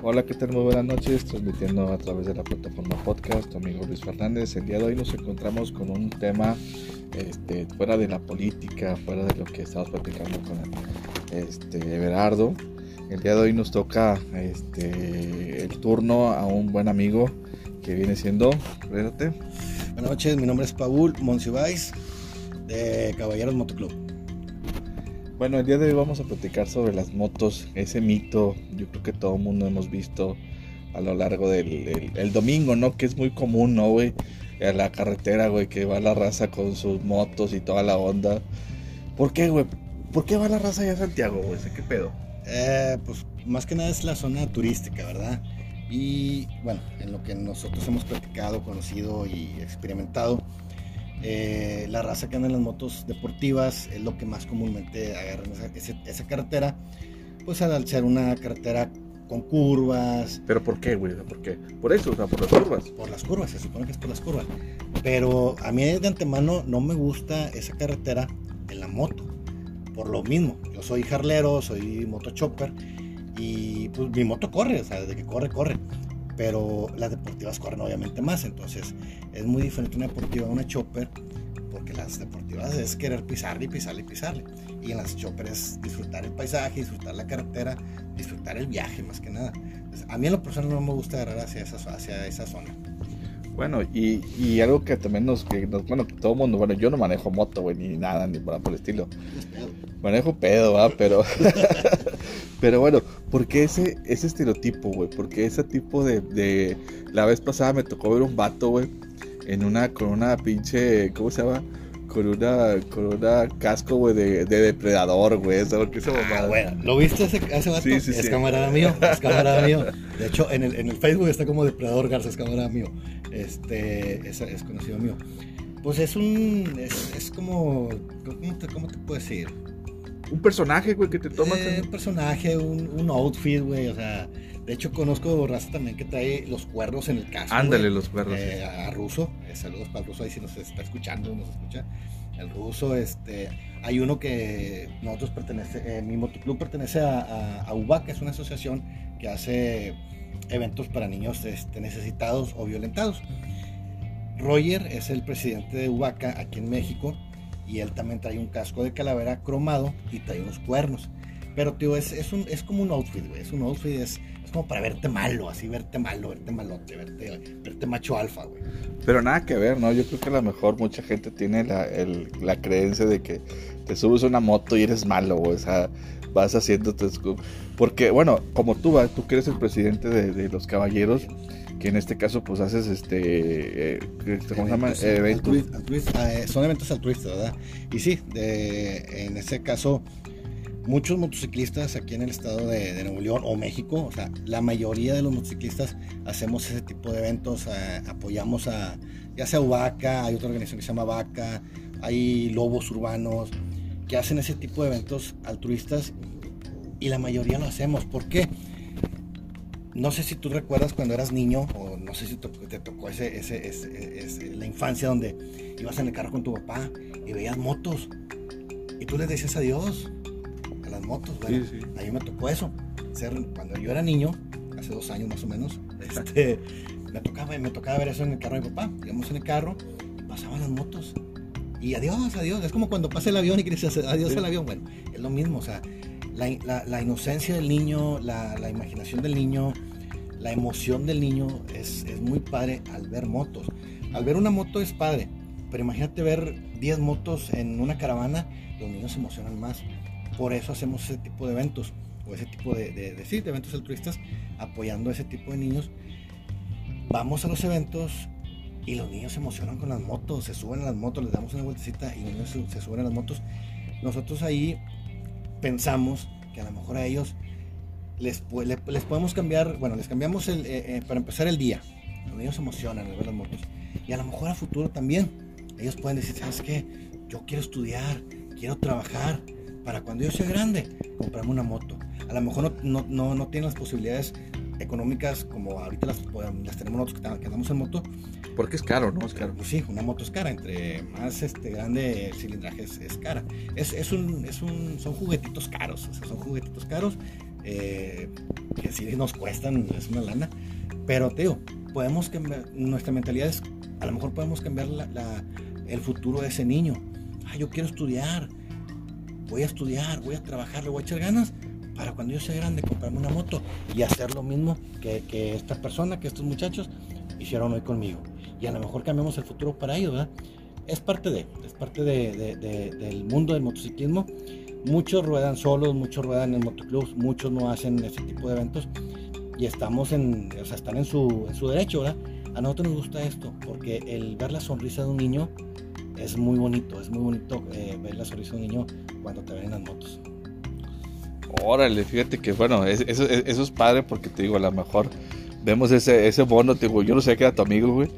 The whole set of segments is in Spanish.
Hola, ¿qué tal? Muy buenas noches, transmitiendo a través de la plataforma podcast, tu amigo Luis Fernández. El día de hoy nos encontramos con un tema este, fuera de la política, fuera de lo que estamos platicando con este, Everardo. El día de hoy nos toca este, el turno a un buen amigo que viene siendo. Buenas noches, mi nombre es Paul Monsiváis de Caballeros Motoclub. Bueno, el día de hoy vamos a platicar sobre las motos, ese mito, yo creo que todo el mundo hemos visto a lo largo del el, domingo, ¿no? Que es muy común, ¿no, güey? A la carretera, güey, que va la raza con sus motos y toda la onda. ¿Por qué, güey? ¿Por qué va la raza allá a Santiago, güey? ¿Qué pedo? Eh, pues más que nada es la zona turística, ¿verdad? Y bueno, en lo que nosotros hemos platicado, conocido y experimentado, eh, la raza que anda en las motos deportivas es lo que más comúnmente agarran esa, carretera, pues al ser una carretera con curvas. ¿Pero por qué, güey? ¿Por qué? Por eso, o sea, por las curvas. Por las curvas, se supone que es por las curvas. Pero a mí de antemano no me gusta esa carretera en la moto. Por lo mismo, yo soy jarlero, soy motochopper y pues mi moto corre, o sea, desde que corre, corre pero las deportivas corren obviamente más, entonces es muy diferente una deportiva a una chopper, porque las deportivas es querer pisarle y pisarle y pisarle, y en las chopper es disfrutar el paisaje, disfrutar la carretera, disfrutar el viaje más que nada. a mí en lo personal no me gusta agarrar hacia esa, hacia esa zona. Bueno, y, y, algo que también nos, que nos, bueno, que todo el mundo, bueno, yo no manejo moto, güey, ni nada, ni por, por el estilo. Manejo pedo, ¿va? Pero, pero bueno, ¿por qué ese, ese estereotipo, güey? Porque ese tipo de, de, la vez pasada me tocó ver un vato, güey, en una, con una pinche, ¿cómo se llama? Con una, con una casco, güey, de, de, depredador, güey. Eso que ah, bueno. ¿Lo viste ese, ese vato? Sí, sí, es camarada mío, es camarada mío. De hecho, en el, en el Facebook está como depredador Garza, es camarada mío. Este, es, es conocido mío. Pues es un, es, es como, ¿cómo te, ¿cómo te puedo decir? Un personaje, güey, que te tomas. Eh, un personaje, un, un outfit, güey, o sea... De hecho, conozco raza también que trae los cuernos en el casco. Ándale, los cuernos. Eh, a Ruso. Eh, saludos para el Ruso ahí si nos está escuchando, nos escucha. El Ruso, este. Hay uno que nosotros pertenece, eh, mi motoclub pertenece a, a, UBAC, que es una asociación que hace eventos para niños este, necesitados o violentados. Roger es el presidente de UBACA aquí en México y él también trae un casco de calavera cromado y trae unos cuernos. Pero, tío, es, es, un, es como un outfit, güey. Es un outfit, es, es como para verte malo, así verte malo, verte malote, verte, verte macho alfa, güey. Pero nada que ver, ¿no? Yo creo que a lo mejor mucha gente tiene la, el, la creencia de que te subes a una moto y eres malo, güey. O sea, vas haciéndote... Porque, bueno, como tú, tú que eres el presidente de, de los caballeros, que en este caso pues haces este, eh, ¿cómo se llama? Eventos. Eh, son eventos altruistas, ¿verdad? Y sí, de, en ese caso muchos motociclistas aquí en el estado de, Nuevo León o México, o sea, la mayoría de los motociclistas hacemos ese tipo de eventos, eh, apoyamos a, ya sea Vaca, hay otra organización que se llama Vaca, hay lobos urbanos que hacen ese tipo de eventos altruistas y la mayoría lo hacemos. ¿Por qué? No sé si tú recuerdas cuando eras niño, o no sé si te, tocó ese, ese, la infancia donde ibas en el carro con tu papá y veías motos y tú le decías adiós motos. A mí me tocó eso. Ser, cuando yo era niño, hace dos años más o menos, este, me, tocaba, me tocaba ver eso en el carro de mi papá. Íbamos en el carro pasaban las motos. Y adiós, adiós. Es como cuando pasa el avión y quieres adiós al avión. Bueno, es lo mismo. O sea, la, la, inocencia del niño, la, la, imaginación del niño, la emoción del niño es, es muy padre al ver motos. Al ver una moto es padre, pero imagínate ver 10 motos en una caravana, los niños se emocionan más. Por eso hacemos ese tipo de eventos, o ese tipo de, de, eventos altruistas, apoyando a ese tipo de niños. Vamos a los eventos y los niños se emocionan con las motos, se suben a las motos, les damos una vueltecita y los niños se, suben a las motos. Nosotros ahí pensamos que a lo mejor a ellos les, les, podemos cambiar, bueno, les cambiamos eh, eh, para empezar el día. Los niños se emocionan al ver las motos. Y a lo mejor a futuro también. Ellos pueden decir, ¿sabes qué? Yo quiero estudiar, quiero trabajar, para cuando yo sea grande, comprarme una moto. A lo mejor no, no, no, tiene las posibilidades económicas como ahorita las, las tenemos nosotros que, andamos en moto. Porque es caro, ¿no? Es caro. Pues sí, una moto es cara. Entre más este, grande el cilindraje es, cara. Es, es, un, es un, son juguetitos caros. O sea, son juguetitos caros. eh, que sí nos cuestan, es una lana, pero te digo, podemos cambiar, nuestra mentalidad es, a lo mejor podemos cambiar el futuro de ese niño. Ah, yo quiero estudiar, voy a estudiar, voy a trabajar, le voy a echar ganas para cuando yo sea grande comprarme una moto y hacer lo mismo que, que esta persona, que estos muchachos hicieron hoy conmigo. Y a lo mejor cambiamos el futuro para ellos, ¿verdad? Es parte de, es parte de, del mundo del motociclismo. Muchos ruedan solos, muchos ruedan en motoclubs, muchos no hacen ese tipo de eventos y estamos en, o sea, están en su, en su derecho, ¿verdad? A nosotros nos gusta esto, porque el ver la sonrisa de un niño es muy bonito, es muy bonito eh, ver la sonrisa de un niño cuando te ven en las motos. Órale, fíjate que bueno, eso, eso, es padre porque te digo, a lo mejor vemos ese, ese mono, te digo, yo no sé qué era tu amigo, güey.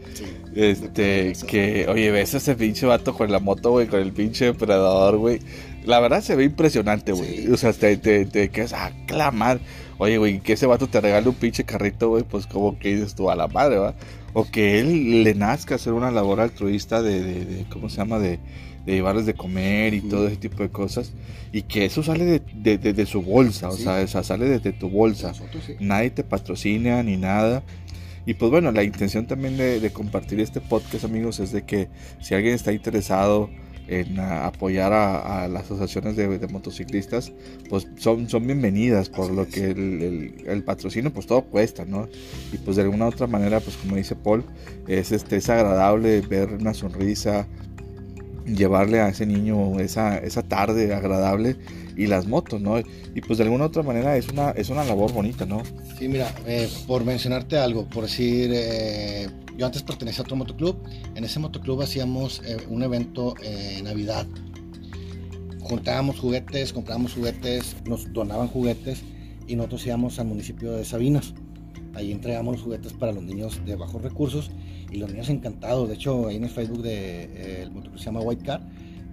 este, que, oye, ves ese pinche vato con la moto, güey, con el pinche depredador, güey. La verdad se ve impresionante, güey. O sea, te, te, te quedas a clamar. Oye, güey, que ese vato te regale un pinche carrito, güey, pues como que dices tú a la madre, ¿va? O que él le nazca hacer una labor altruista de, de, de ¿cómo se llama? De, de llevarles de comer y todo ese tipo de cosas. Y que eso sale de, de su bolsa, o sea, sale desde tu bolsa. Nadie te patrocina ni nada. Y pues bueno, la intención también de, compartir este podcast, amigos, es de que si alguien está interesado en apoyar a, las asociaciones de, motociclistas, pues son, son bienvenidas, por lo que el, el, patrocinio, pues todo cuesta, ¿no? Y pues de alguna otra manera, pues como dice Paul, es, este, es agradable ver una sonrisa, llevarle a ese niño esa, esa tarde agradable y las motos, ¿no? Y pues de alguna otra manera es una, es una labor bonita, ¿no? Sí, mira, eh, por mencionarte algo, por decir, eh, yo antes pertenecía a otro motoclub, en ese motoclub hacíamos eh, un evento en Navidad. Juntábamos juguetes, comprábamos juguetes, nos donaban juguetes y nosotros íbamos al municipio de Sabinas. Ahí entregamos los juguetes para los niños de bajos recursos y los niños encantados. De hecho, ahí en el Facebook de eh, motoclub se llama White Car,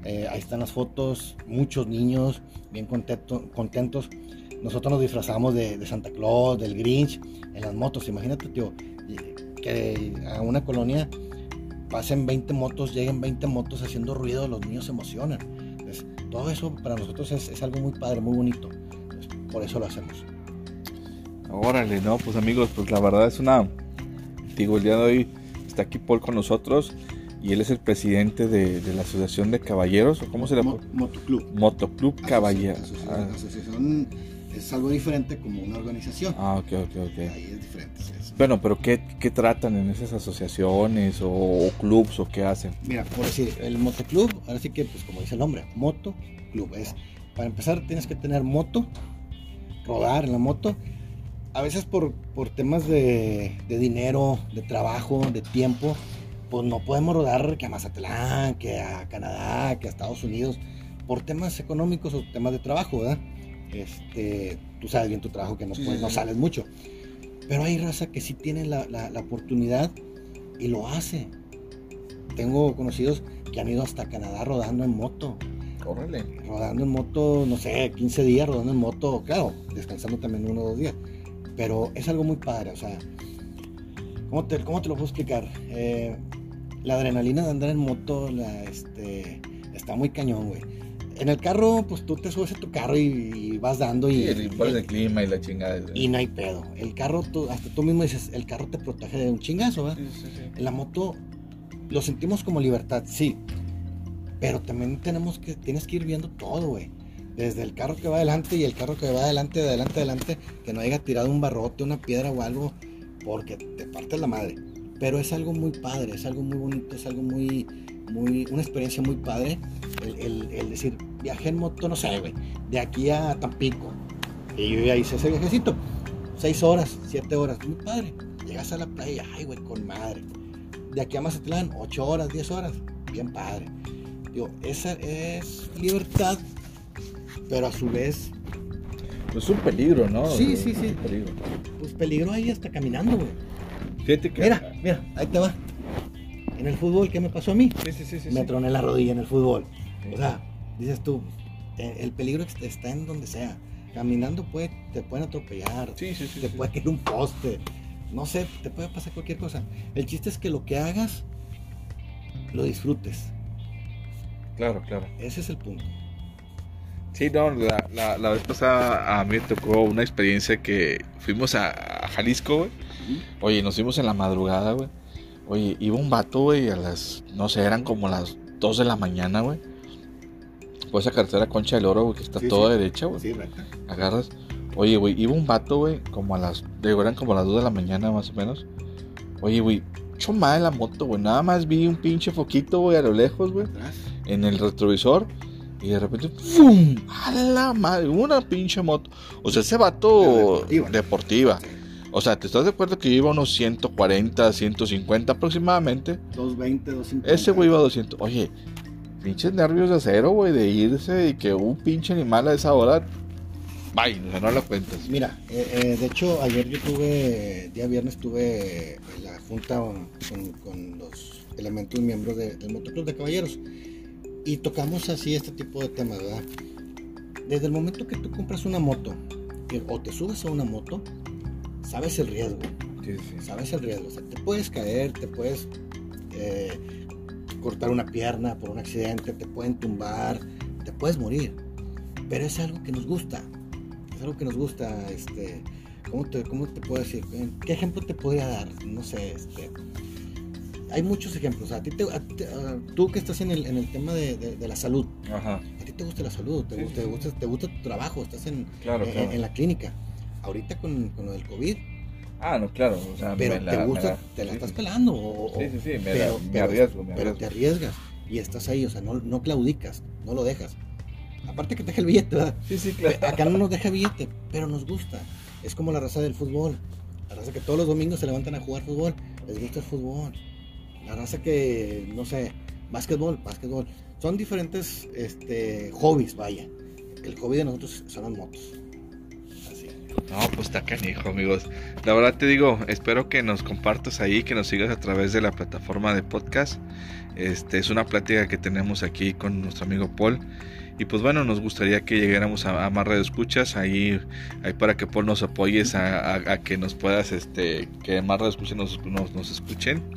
eh, ahí están las fotos, muchos niños bien contentos. Nosotros nos disfrazamos de, Santa Claus, del Grinch, en las motos. Imagínate, tío, que a una colonia pasen 20 motos, lleguen 20 motos haciendo ruido, los niños se emocionan. todo eso para nosotros es, algo muy padre, muy bonito. por eso lo hacemos. Órale, no, pues amigos, pues la verdad es una. Digo, el día de hoy está aquí Paul con nosotros y él es el presidente de, la Asociación de Caballeros, ¿o cómo se llama? Motoclub. Motoclub Caballeros. Ah. Asociación, es algo diferente como una organización. Ah, ok, ok, ok. Ahí es diferente. Bueno, pero ¿qué, ¿qué, tratan en esas asociaciones o, o, clubs o qué hacen? Mira, por decir, el motoclub, ahora sí que, pues como dice el nombre, motoclub. Es, para empezar, tienes que tener moto, rodar en la moto a veces por, por temas de, dinero, de trabajo, de tiempo, pues no podemos rodar que a Mazatlán, que a Canadá, que a Estados Unidos, por temas económicos o temas de trabajo, ¿verdad? Este, tú sabes bien tu trabajo que no, no sales mucho. Pero hay raza que sí tiene la, la, oportunidad y lo hace. Tengo conocidos que han ido hasta Canadá rodando en moto. Órale. Rodando en moto, no sé, 15 días rodando en moto, claro, descansando también uno o dos días. Pero es algo muy padre, o sea, ¿cómo te, cómo te lo puedo explicar? Eh, la adrenalina de andar en moto la, este, está muy cañón, güey. En el carro, pues tú te subes a tu carro y, vas dando y... Sí, el, clima y la chingada. Y no hay pedo. El carro, tú, hasta tú mismo dices, el carro te protege de un chingazo, ¿verdad? en la moto lo sentimos como libertad, sí. Pero también tenemos que, tienes que ir viendo todo, güey desde el carro que va adelante y el carro que va adelante, de adelante, adelante, que no haya tirado un barrote, una piedra o algo, porque te parte la madre. Pero es algo muy padre, es algo muy bonito, es algo muy, muy, una experiencia muy padre. El, decir, viajé en moto, no sé, güey, de aquí a Tampico. Y yo ya hice ese viajecito. Seis horas, siete horas, muy padre. Llegas a la playa, ay, güey, con madre. De aquí a Mazatlán, ocho horas, diez horas, bien padre. Digo, esa es libertad pero a su vez... Pues es un peligro, ¿no? Sí, sí, sí. Peligro. Pues peligro ahí hasta caminando, güey. Fíjate que... Mira, mira, ahí te va. En el fútbol, ¿qué me pasó a mí? Sí, sí, sí. sí me troné la rodilla en el fútbol. O sea, dices tú, eh, el peligro está en donde sea. Caminando puede, te pueden atropellar. Sí, sí, sí. Te puede caer un poste. No sé, te puede pasar cualquier cosa. El chiste es que lo que hagas, lo disfrutes. Claro, claro. Ese es el punto. Sí, no, la, la, la vez pasada a mí me tocó una experiencia que fuimos a, a Jalisco, güey. Oye, nos fuimos en la madrugada, güey. Oye, iba un vato, güey, a las, no sé, eran como las 2 de la mañana, güey. Por esa carretera Concha del Oro, güey, que está Sí, toda sí. derecha, güey. Sí, recta. Agarras. Oye, güey, iba un vato, güey, como a las, digo, eran como las 2 de la mañana, más o menos. Oye, güey, mucho mal la moto, güey. Nada más vi un pinche foquito, güey, a lo lejos, güey en el retrovisor y de repente ¡fum! ¡A la madre! Una pinche moto. O sea, ese vato Deportiva. deportiva. O sea, ¿te estás de acuerdo que iba a unos 140, 150 aproximadamente? 220, 250. Ese güey iba a 200. Oye, pinches nervios de acero, güey, de irse y que un pinche animal a esa hora. Bye, o sea, no lo cuentas. Mira, eh, eh, de hecho, ayer yo tuve, día viernes tuve en la junta con, con- con los elementos miembros de- del Motoclub de Caballeros y tocamos así este tipo de temas, ¿verdad? Desde el momento que tú compras una moto o te subes a una moto, sabes el riesgo, sabes el riesgo. O sea, te puedes caer, te puedes eh, cortar una pierna por un accidente, te pueden tumbar, te puedes morir. Pero es algo que nos gusta. Es algo que nos gusta. Este, ¿cómo, te, ¿Cómo te puedo decir? ¿Qué ejemplo te podría dar? No sé. Este, hay muchos ejemplos. A ti te- a tú que estás en el, en el tema de, de- de la salud, Ajá, a ti te gusta la salud, te, Sí, gusta, sí, te gusta, te gusta tu trabajo, estás en, claro, claro. en la clínica. Ahorita con, con lo del COVID, Ah, no, claro. O sea, pero la- te gusta, la- te la sí, estás pelando. O, Sí, sí, sí, me, pero- la- me arriesgo, me pero arriesgo. te arriesgas y estás ahí, o sea, no, no claudicas, no lo dejas. Aparte que te deja el billete, ¿verdad? Sí, sí, claro. Acá no nos deja billete, pero nos gusta. Es como la raza del fútbol. La raza que todos los domingos se levantan a jugar fútbol, les gusta el fútbol. La raza que, no sé, básquetbol, básquetbol. Son diferentes este, hobbies, vaya. El hobby de nosotros son las motos. No, pues está canijo, amigos. La verdad te digo, espero que nos compartas ahí, que nos sigas a través de la plataforma de podcast. Este es una plática que tenemos aquí con nuestro amigo Paul. Y pues bueno, nos gustaría que llegáramos a, a más escuchas ahí, ahí para que Paul nos apoyes a, a- a que nos puedas, este, que más escuchas nos, nos, nos escuchen.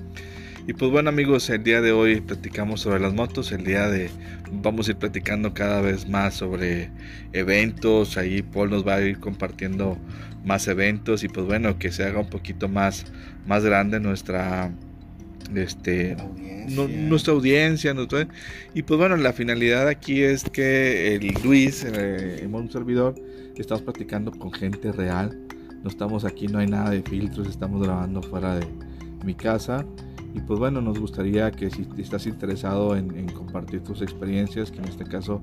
Y pues bueno amigos, el día de hoy platicamos sobre las motos, el día de vamos a ir platicando cada vez más sobre eventos, ahí Paul nos va a ir compartiendo más eventos y pues bueno, que se haga un poquito más, más grande nuestra este audiencia. nu- nuestra audiencia nuestra- y pues bueno la finalidad aquí es que el Luis eh, en un servidor estamos platicando con gente real. No estamos aquí no hay nada de filtros estamos grabando fuera de mi casa y pues bueno nos gustaría que si estás interesado en, en compartir tus experiencias que en este caso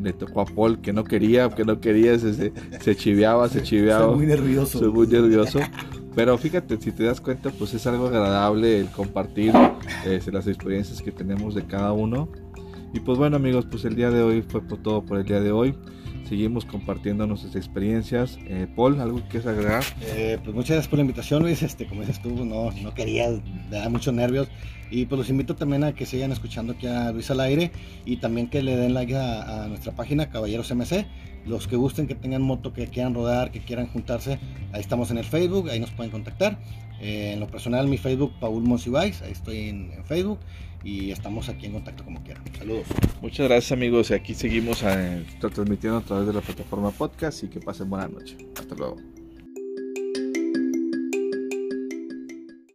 le tocó a Paul que no quería que no quería se, se, se chiveaba se chiveaba Soy muy nervioso. soy muy nervioso. Pero fíjate, si te das cuenta, pues es algo agradable el compartir eh, las experiencias que tenemos de cada uno. Y pues bueno amigos, pues el día de hoy fue por todo por el día de hoy. Seguimos compartiendo nuestras experiencias. Eh, Paul, ¿algo que quieras agregar? Eh, pues muchas gracias por la invitación, Luis. Este, como dices tú, no, no quería, me da muchos nervios. Y pues los invito también a que sigan escuchando aquí a Luis al aire y también que le den like a, nuestra página Caballeros MC. Los que gusten, que tengan moto, que quieran rodar, que quieran juntarse, ahí estamos en el Facebook, ahí nos pueden contactar. Eh, en lo personal, mi Facebook, Paul Monsiváis, ahí estoy en Facebook y estamos aquí en contacto como quieran. Saludos. Muchas gracias amigos. Y aquí seguimos eh, transmitiendo a través de la plataforma podcast y que pasen buena noche. Hasta luego.